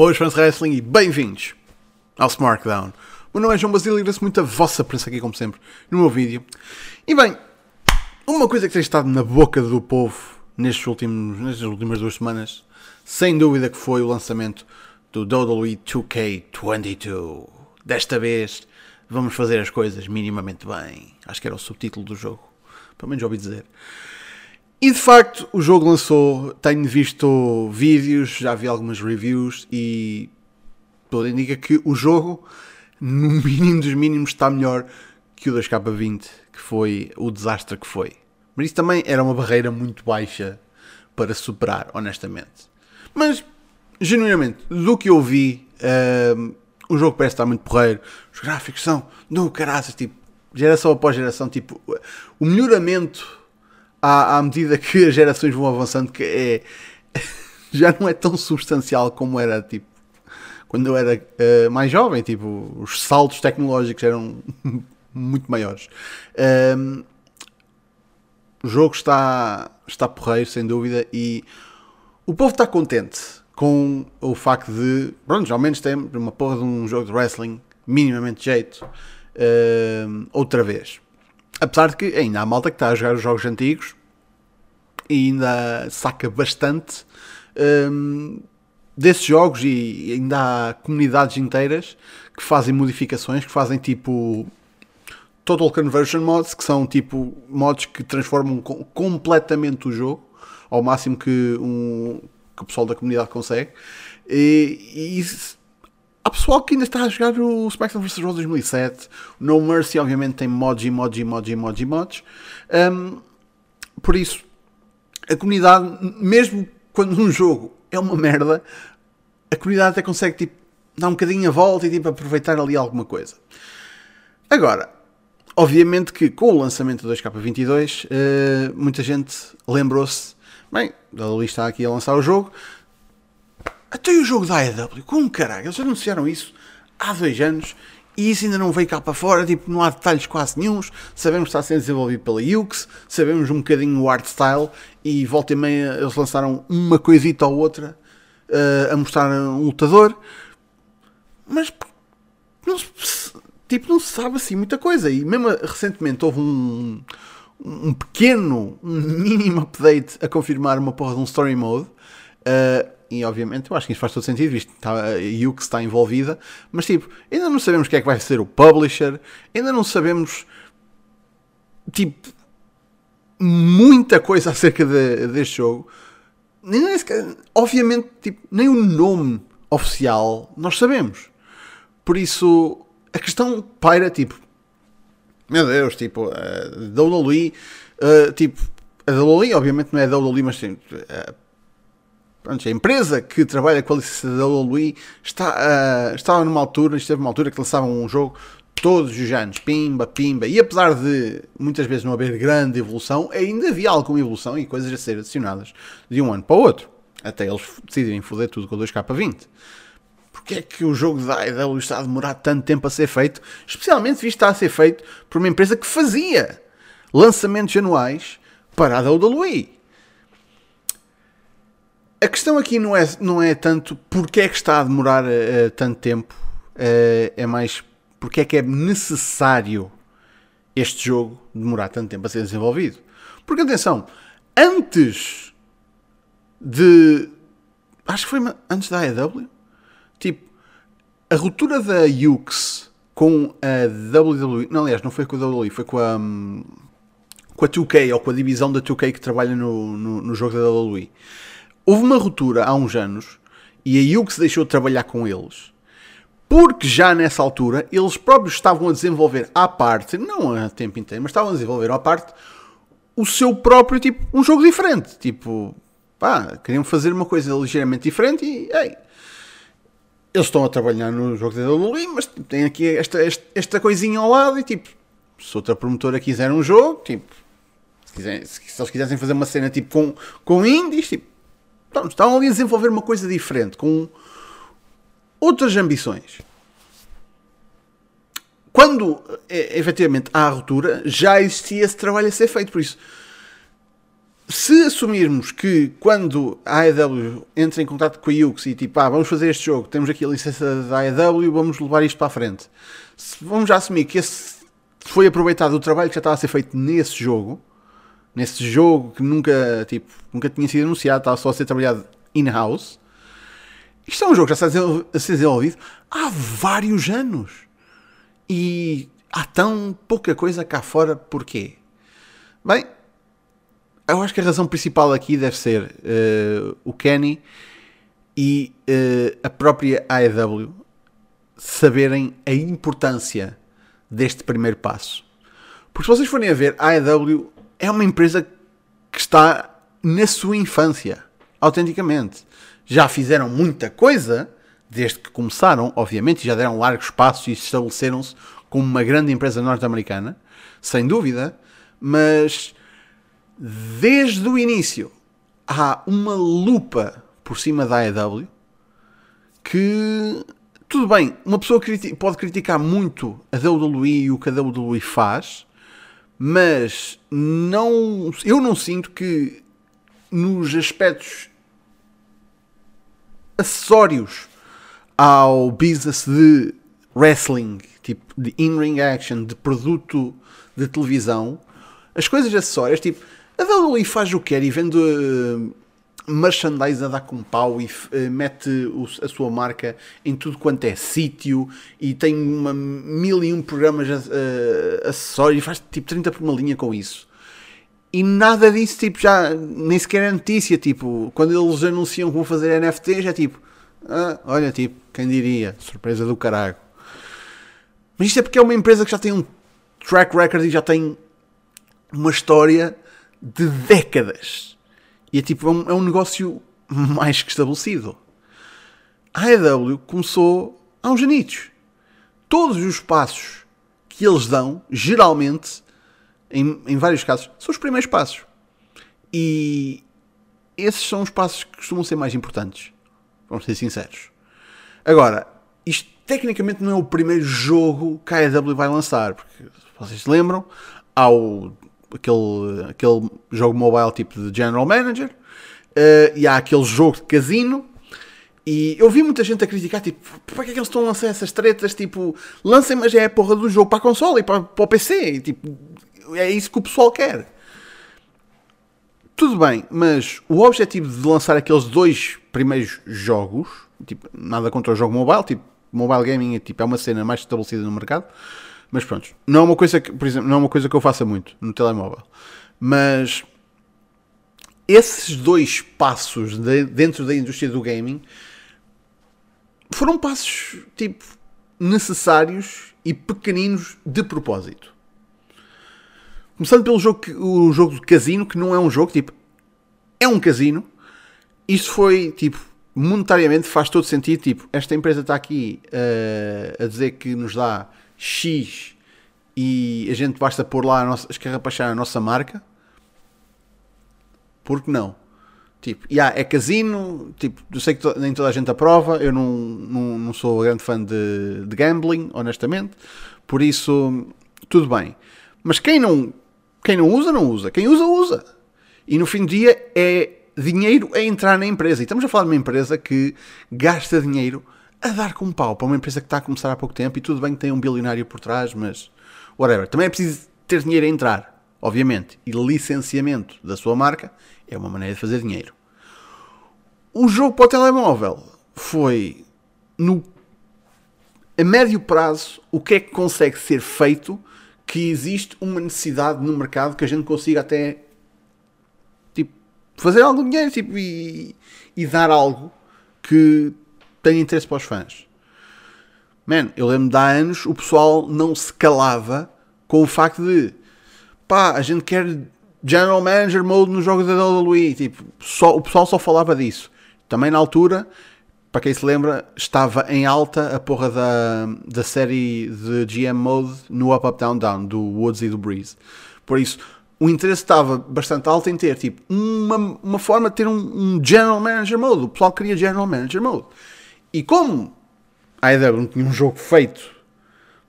Boas fãs wrestling e bem-vindos ao SmackDown. O meu nome é João Basílio e agradeço muito a vossa presença aqui, como sempre, no meu vídeo. E bem, uma coisa que tem estado na boca do povo nestes últimos, nestas últimas duas semanas, sem dúvida que foi o lançamento do WWE 2K22. Desta vez vamos fazer as coisas minimamente bem. Acho que era o subtítulo do jogo, pelo menos ouvi dizer. E de facto, o jogo lançou, tenho visto vídeos, já vi algumas reviews e tudo indica que o jogo, no mínimo dos mínimos, está melhor que o 2K20, que foi o desastre que foi. Mas isso também era uma barreira muito baixa para superar, honestamente. Mas, genuinamente, do que eu vi, um, o jogo parece estar muito porreiro. Os gráficos são do caraças, tipo, geração após geração, tipo, o melhoramento à, à medida que as gerações vão avançando, que é já não é tão substancial como era tipo quando eu era uh, mais jovem, tipo, os saltos tecnológicos eram muito maiores. Um, o jogo está, está porreiro, sem dúvida, e o povo está contente com o facto de, pronto, ao menos tem uma porra de um jogo de wrestling minimamente de jeito, uh, outra vez. Apesar de que ainda há malta que está a jogar os jogos antigos e ainda saca bastante um, desses jogos e ainda há comunidades inteiras que fazem modificações, que fazem tipo Total Conversion Mods, que são tipo mods que transformam completamente o jogo ao máximo que, um, que o pessoal da comunidade consegue. E, e há pessoal que ainda está a jogar o SmackDown vs. Raw 2007. O No Mercy, obviamente, tem mods e mods e mods e mods e mods. Um, por isso, a comunidade, mesmo quando um jogo é uma merda, a comunidade até consegue tipo, dar um bocadinho a volta e tipo, aproveitar ali alguma coisa. Agora, obviamente que com o lançamento do 2K22, uh, muita gente lembrou-se, bem, a Lali está aqui a lançar o jogo, até o jogo da AEW, como caralho, eles anunciaram isso há dois anos e isso ainda não veio cá para fora, tipo, não há detalhes quase nenhums, sabemos que está a ser desenvolvido pela Ux, sabemos um bocadinho o art style e volta e meia eles lançaram uma coisita ou outra uh, a mostrar um lutador, mas não se, tipo, não se sabe assim muita coisa. E mesmo recentemente houve um, um pequeno, um mínimo update a confirmar uma porra de um story mode uh, e obviamente eu acho que isso faz todo sentido, visto que está, a Yuke está envolvida, mas tipo, ainda não sabemos quem é que vai ser o publisher, ainda não sabemos tipo muita coisa acerca de, deste jogo. Nem, obviamente, tipo, nem o nome oficial nós sabemos. Por isso, a questão paira tipo, meu Deus, tipo, a WWE, uh, tipo, a WWE obviamente não é a WWE, mas tipo, uh, Pronto, a empresa que trabalha com a licença da WWE está, uh, estava numa altura, esteve numa altura que lançavam um jogo todos os anos, pimba, pimba, e apesar de muitas vezes não haver grande evolução, ainda havia alguma evolução e coisas a ser adicionadas de um ano para o outro, até eles decidirem foder tudo com 2K20. Porque é que o jogo da AEW está a demorar tanto tempo a ser feito, especialmente visto estar a ser feito por uma empresa que fazia lançamentos anuais para a WWE? A questão aqui não é, não é tanto porque é que está a demorar uh, tanto tempo, uh, é mais porque é que é necessário este jogo demorar tanto tempo a ser desenvolvido. Porque atenção, antes de. Acho que foi antes da AEW. Tipo, a ruptura da Ux com a WWE. Não, aliás, não foi com a WWE, foi com a. Com a 2K ou com a divisão da 2K que trabalha no, no, no jogo da WWE houve uma ruptura há uns anos e a Hughes deixou de trabalhar com eles porque já nessa altura eles próprios estavam a desenvolver à parte, não a tempo inteiro, mas estavam a desenvolver à parte o seu próprio tipo, um jogo diferente. Tipo, pá, queriam fazer uma coisa ligeiramente diferente e ei, eles estão a trabalhar no jogo da WWE, mas tem aqui esta, esta, esta, coisinha ao lado e tipo, se outra promotora quiser um jogo, tipo, se, quiser, se eles quisessem fazer uma cena tipo com, com indies, tipo, estavam ali a desenvolver uma coisa diferente, com outras ambições. Quando efetivamente há a ruptura, já existia esse trabalho a ser feito. Por isso, se assumirmos que quando a AEW entra em contato com a Yux e tipo, ah, vamos fazer este jogo, temos aqui a licença da AEW, vamos levar isto para a frente. Se vamos já assumir que esse foi aproveitado o trabalho que já estava a ser feito nesse jogo, nesse jogo que nunca, tipo, nunca tinha sido anunciado, estava só a ser trabalhado in-house. Isto é um jogo que já está a ser desenvolvido há vários anos. E há tão pouca coisa cá fora, porquê? Bem, eu acho que a razão principal aqui deve ser uh, o Kenny e uh, a própria AEW saberem a importância deste primeiro passo. Porque se vocês forem a ver, a AEW é uma empresa que está na sua infância, autenticamente. Já fizeram muita coisa desde que começaram, obviamente, já deram largos passos e estabeleceram-se como uma grande empresa norte-americana, sem dúvida, mas desde o início há uma lupa por cima da AEW que tudo bem, uma pessoa pode criticar muito a WWE e o que a WWE faz, mas não, eu não sinto que nos aspectos acessórios ao business de wrestling, tipo de in-ring action, de produto de televisão, as coisas acessórias, tipo, a WWE faz o que quer e vende uh, merchandise a dar com pau e uh, mete o, a sua marca em tudo quanto é sítio e tem uma mil e um programas uh, acessórios e faz tipo 30 por uma linha com isso. E nada disso, tipo, já nem sequer é notícia. Tipo, quando eles anunciam que vão fazer NFT, já é tipo, ah, olha, tipo, quem diria, surpresa do caralho. Mas isto é porque é uma empresa que já tem um track record e já tem uma história de décadas. E é tipo, é um, é um negócio mais que estabelecido. A AEW começou há uns anitos. Todos os passos que eles dão, geralmente, em, em vários casos, são os primeiros passos. E esses são os passos que costumam ser mais importantes. Vamos ser sinceros. Agora, isto tecnicamente não é o primeiro jogo que a AEW vai lançar. Porque, se vocês se lembram, há o aquele, aquele jogo mobile tipo de General Manager, uh, e há aquele jogo de casino. E eu vi muita gente a criticar, tipo, para que é que eles estão a lançar essas tretas? Tipo, lancem, mas é a porra do jogo para a console e para, para o PC. E, tipo, é isso que o pessoal quer. Tudo bem, mas o objetivo de lançar aqueles dois primeiros jogos, tipo, nada contra o jogo mobile, tipo, mobile gaming é, tipo, é uma cena mais estabelecida no mercado, mas pronto, não é uma coisa que, por exemplo, não é uma coisa que eu faça muito no telemóvel. Mas esses dois passos de, dentro da indústria do gaming foram passos tipo necessários e pequeninos de propósito. Começando pelo jogo, o jogo de casino, que não é um jogo, tipo, é um casino. Isso foi, tipo, monetariamente faz todo sentido. Tipo, esta empresa está aqui uh, a dizer que nos dá X e a gente basta pôr lá a nossa, escarrapachar a nossa marca, porque não? Tipo, yeah, é casino, tipo, eu sei que to, nem toda a gente aprova, eu não, não, não sou grande fã de, de gambling, honestamente, por isso, tudo bem. Mas quem não, quem não usa, não usa. Quem usa, usa. E no fim do dia é dinheiro a entrar na empresa. E estamos a falar de uma empresa que gasta dinheiro a dar com um pau para uma empresa que está a começar há pouco tempo e tudo bem que tem um bilionário por trás, mas whatever. Também é preciso ter dinheiro a entrar, obviamente. E licenciamento da sua marca é uma maneira de fazer dinheiro. O jogo para o telemóvel foi no a médio prazo o que é que consegue ser feito que existe uma necessidade no mercado que a gente consiga até tipo, fazer algum dinheiro tipo, e, e dar algo que tem interesse para os fãs. Man, eu lembro de há anos o pessoal não se calava com o facto de pá, a gente quer General Manager Mode nos jogos da WWE. Tipo, só, o pessoal só falava disso. Também na altura, para quem se lembra, estava em alta a porra da, da série de GM Mode no Up Up Down Down, do Woods e do Breeze. Por isso, o interesse estava bastante alto em ter tipo, uma, uma forma de ter um, um General Manager Mode. O pessoal queria General Manager Mode. E como a AEW não tinha um jogo feito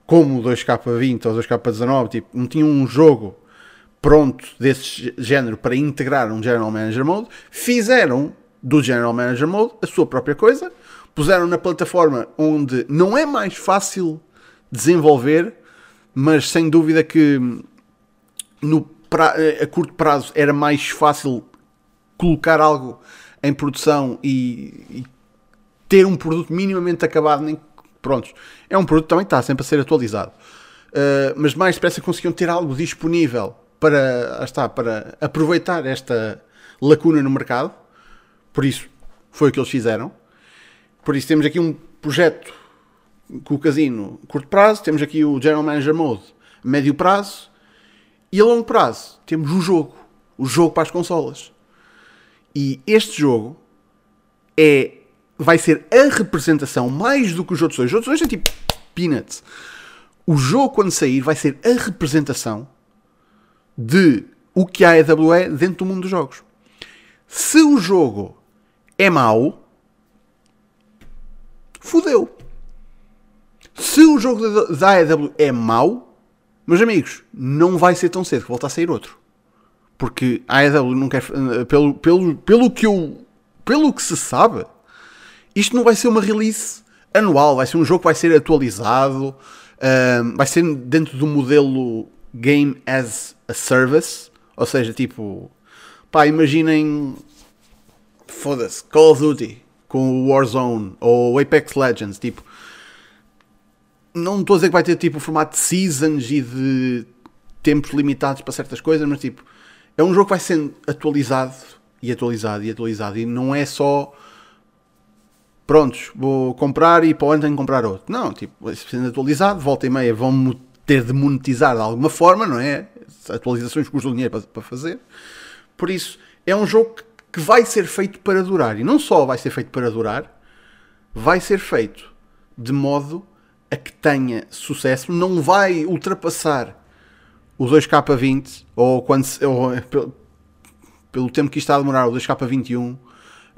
como o 2K20 ou 2K19, tipo, não tinha um jogo pronto desse género para integrar um General Manager Mode, fizeram do General Manager Mode a sua própria coisa, puseram na plataforma onde não é mais fácil desenvolver, mas sem dúvida que no pra, a curto prazo era mais fácil colocar algo em produção e, e ter um produto minimamente acabado, nem prontos. É um produto também que está sempre a ser atualizado. Uh, mas mais depressa conseguiam ter algo disponível para, está, para aproveitar esta lacuna no mercado. Por isso, foi o que eles fizeram. Por isso, temos aqui um projeto com o casino curto prazo, temos aqui o General Manager Mode médio prazo e a longo prazo temos o jogo, o jogo para as consolas. E este jogo é vai ser a representação mais do que os outros dois. Os outros dois é tipo peanuts. O jogo, quando sair, vai ser a representação de o que a EWE é dentro do mundo dos jogos. Se o jogo é mau, fudeu. Se o jogo da AEW é mau, meus amigos, não vai ser tão cedo que volta a sair outro. Porque a AEW não quer. Pelo, pelo, pelo, que eu, pelo que se sabe, isto não vai ser uma release anual, vai ser um jogo que vai ser atualizado, vai ser dentro do modelo Game as a Service, ou seja, tipo, pá, imaginem, foda-se, Call of Duty com o Warzone ou Apex Legends, tipo, não estou a dizer que vai ter tipo o formato de seasons e de tempos limitados para certas coisas, mas tipo, é um jogo que vai sendo atualizado e atualizado e atualizado e não é só prontos, vou comprar e para o ano tenho que comprar outro. Não, tipo, sendo atualizado, volta e meia vão ter de monetizar de alguma forma, não é? Atualizações custam dinheiro para, para fazer. Por isso, é um jogo que vai ser feito para durar. E não só vai ser feito para durar, vai ser feito de modo a que tenha sucesso, não vai ultrapassar o 2K20 ou quando ou, pelo, pelo tempo que isto está a demorar, o 2K21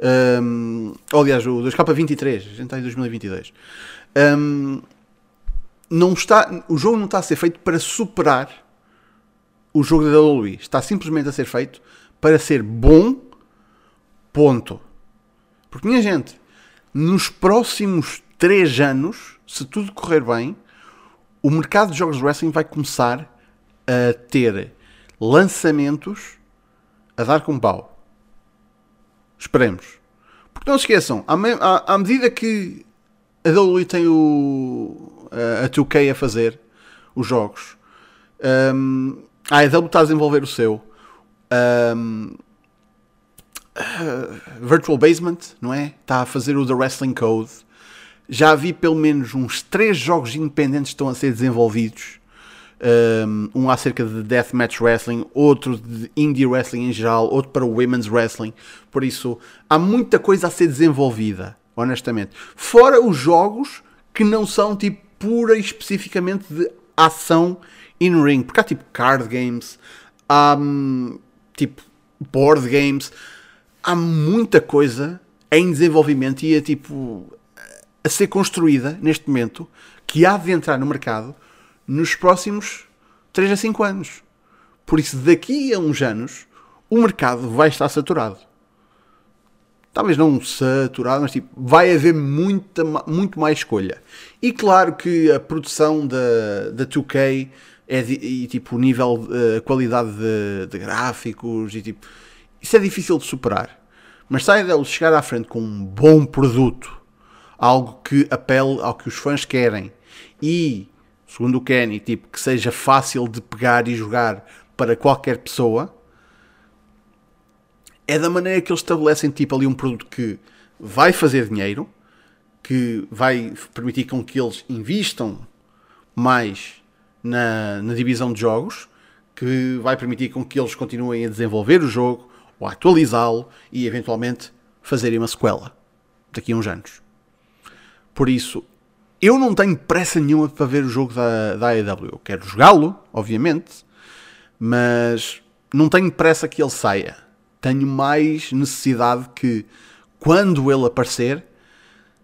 um, aliás, o 2K23, a gente está em 2022. Um, não está, o jogo não está a ser feito para superar o jogo da WWE. Está simplesmente a ser feito para ser bom, ponto. Porque, minha gente, nos próximos 3 anos, se tudo correr bem, o mercado de jogos de wrestling vai começar a ter lançamentos a dar com pau. Esperemos. Porque não se esqueçam, à, me, à, à medida que a WWE tem o, a, a 2K a fazer os jogos, um, a AEW está a desenvolver o seu. Um, uh, Virtual Basement, não é? Está a fazer o The Wrestling Code. Já vi pelo menos uns 3 jogos independentes que estão a ser desenvolvidos um acerca de Deathmatch Wrestling, outro de Indie Wrestling em geral, outro para Women's Wrestling. Por isso, há muita coisa a ser desenvolvida, honestamente. Fora os jogos que não são tipo pura e especificamente de ação in ring, porque há tipo card games, há hum, tipo board games, há muita coisa em desenvolvimento e é tipo a ser construída neste momento que há de entrar no mercado nos próximos 3 a 5 anos. Por isso, daqui a uns anos, o mercado vai estar saturado. Talvez não saturado, mas tipo, vai haver muita, muito mais escolha. E claro que a produção da, da 2K é de, e tipo o nível, a qualidade de, de, gráficos e tipo, isso é difícil de superar. Mas sai deles chegar à frente com um bom produto, algo que apele ao que os fãs querem e segundo o Kenny, tipo, que seja fácil de pegar e jogar para qualquer pessoa, é da maneira que eles estabelecem tipo ali um produto que vai fazer dinheiro, que vai permitir com que eles invistam mais na, na divisão de jogos, que vai permitir com que eles continuem a desenvolver o jogo ou atualizá-lo e eventualmente fazerem uma sequela daqui a uns anos. Por isso, eu não tenho pressa nenhuma para ver o jogo da, da AEW. Eu quero jogá-lo, obviamente, mas não tenho pressa que ele saia. Tenho mais necessidade que, quando ele aparecer,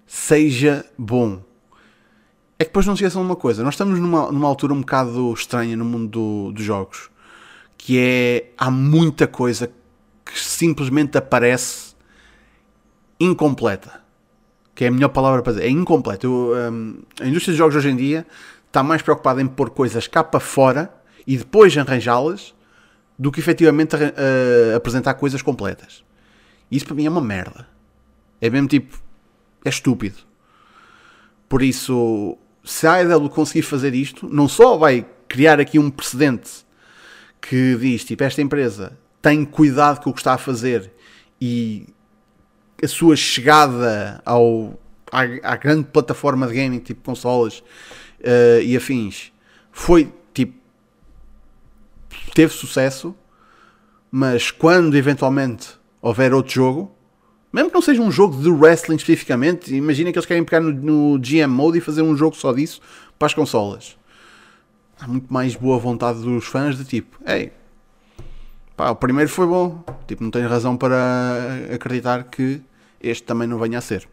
seja bom. É que depois não se esqueçam de uma coisa: nós estamos numa, numa altura um bocado estranha no mundo do, dos jogos, que é há muita coisa que simplesmente aparece incompleta. Que é a melhor palavra para dizer. É incompleta. Eu, um, a indústria de jogos hoje em dia está mais preocupada em pôr coisas cá para fora e depois arranjá-las do que efetivamente uh, apresentar coisas completas. Isso para mim é uma merda. É mesmo tipo. É estúpido. Por isso, se a IDW conseguir fazer isto, não só vai criar aqui um precedente que diz, tipo, esta empresa tem cuidado com o que está a fazer e a sua chegada ao, à, à grande plataforma de gaming, tipo consolas uh, e afins, foi, tipo, teve sucesso, mas quando eventualmente houver outro jogo, mesmo que não seja um jogo de wrestling especificamente, imagina que eles querem pegar no, no GM Mode e fazer um jogo só disso para as consolas. Há muito mais boa vontade dos fãs de tipo, ei, o primeiro foi bom, tipo, não tenho razão para acreditar que este também não venha a ser.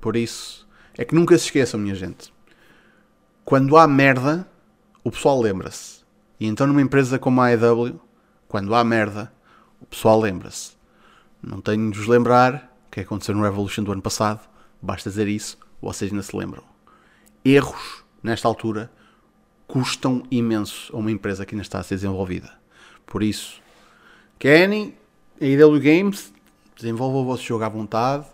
Por isso, é que nunca se esqueçam, minha gente. Quando há merda, o pessoal lembra-se. E então numa empresa como a AEW, quando há merda, o pessoal lembra-se. Não tenho de vos lembrar o que aconteceu no Revolution do ano passado. Basta dizer isso, vocês ainda se lembram. Erros, nesta altura, custam imenso a uma empresa que ainda está a ser desenvolvida. Por isso, Kenny, a IW Games, desenvolva o vosso jogo à vontade.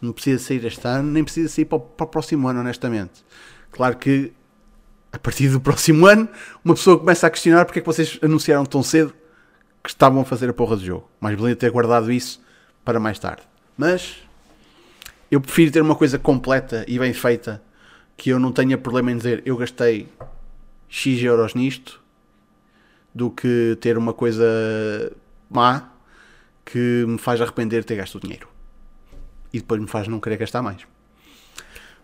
Não precisa sair este ano, nem precisa sair para o, para o próximo ano, honestamente. Claro que a partir do próximo ano, uma pessoa começa a questionar porque é que vocês anunciaram tão cedo que estavam a fazer a porra do jogo. Mais valia ter guardado isso para mais tarde. Mas eu prefiro ter uma coisa completa e bem feita que eu não tenha problema em dizer eu gastei X euros nisto do que ter uma coisa má que me faz arrepender de ter gasto o dinheiro e depois me faz não querer gastar mais.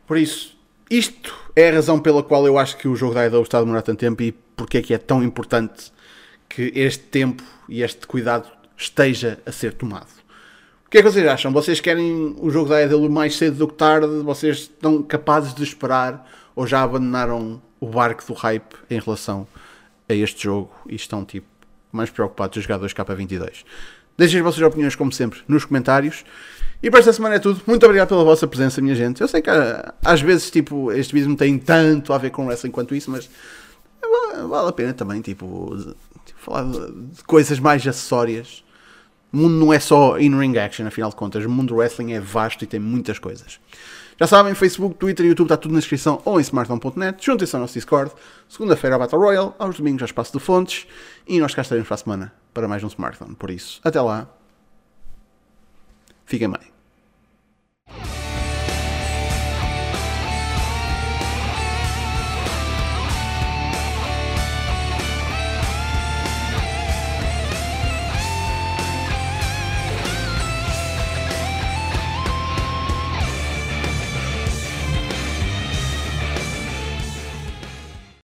Por isso, isto é a razão pela qual eu acho que o jogo da IDO está a demorar tanto tempo e porque é que é tão importante que este tempo e este cuidado esteja a ser tomado que é que vocês acham? Vocês querem o jogo da EDL mais cedo do que tarde? Vocês estão capazes de esperar ou já abandonaram o barco do hype em relação a este jogo e estão tipo mais preocupados de jogar 2K22? Deixem as vossas opiniões, como sempre, nos comentários. E para esta semana é tudo. Muito obrigado pela vossa presença, minha gente. Eu sei que às vezes tipo, este vídeo não tem tanto a ver com wrestling quanto isso, mas vale a pena também tipo, tipo falar de coisas mais acessórias o mundo não é só in-ring action, afinal de contas. O mundo do wrestling é vasto e tem muitas coisas. Já sabem, Facebook, Twitter e YouTube está tudo na descrição ou em smartphone.net. Juntem-se ao nosso Discord. Segunda-feira a Battle Royale, aos domingos ao Espaço de Fontes. E nós cá estaremos para a semana para mais um smartphone. Por isso, até lá. Fiquem bem.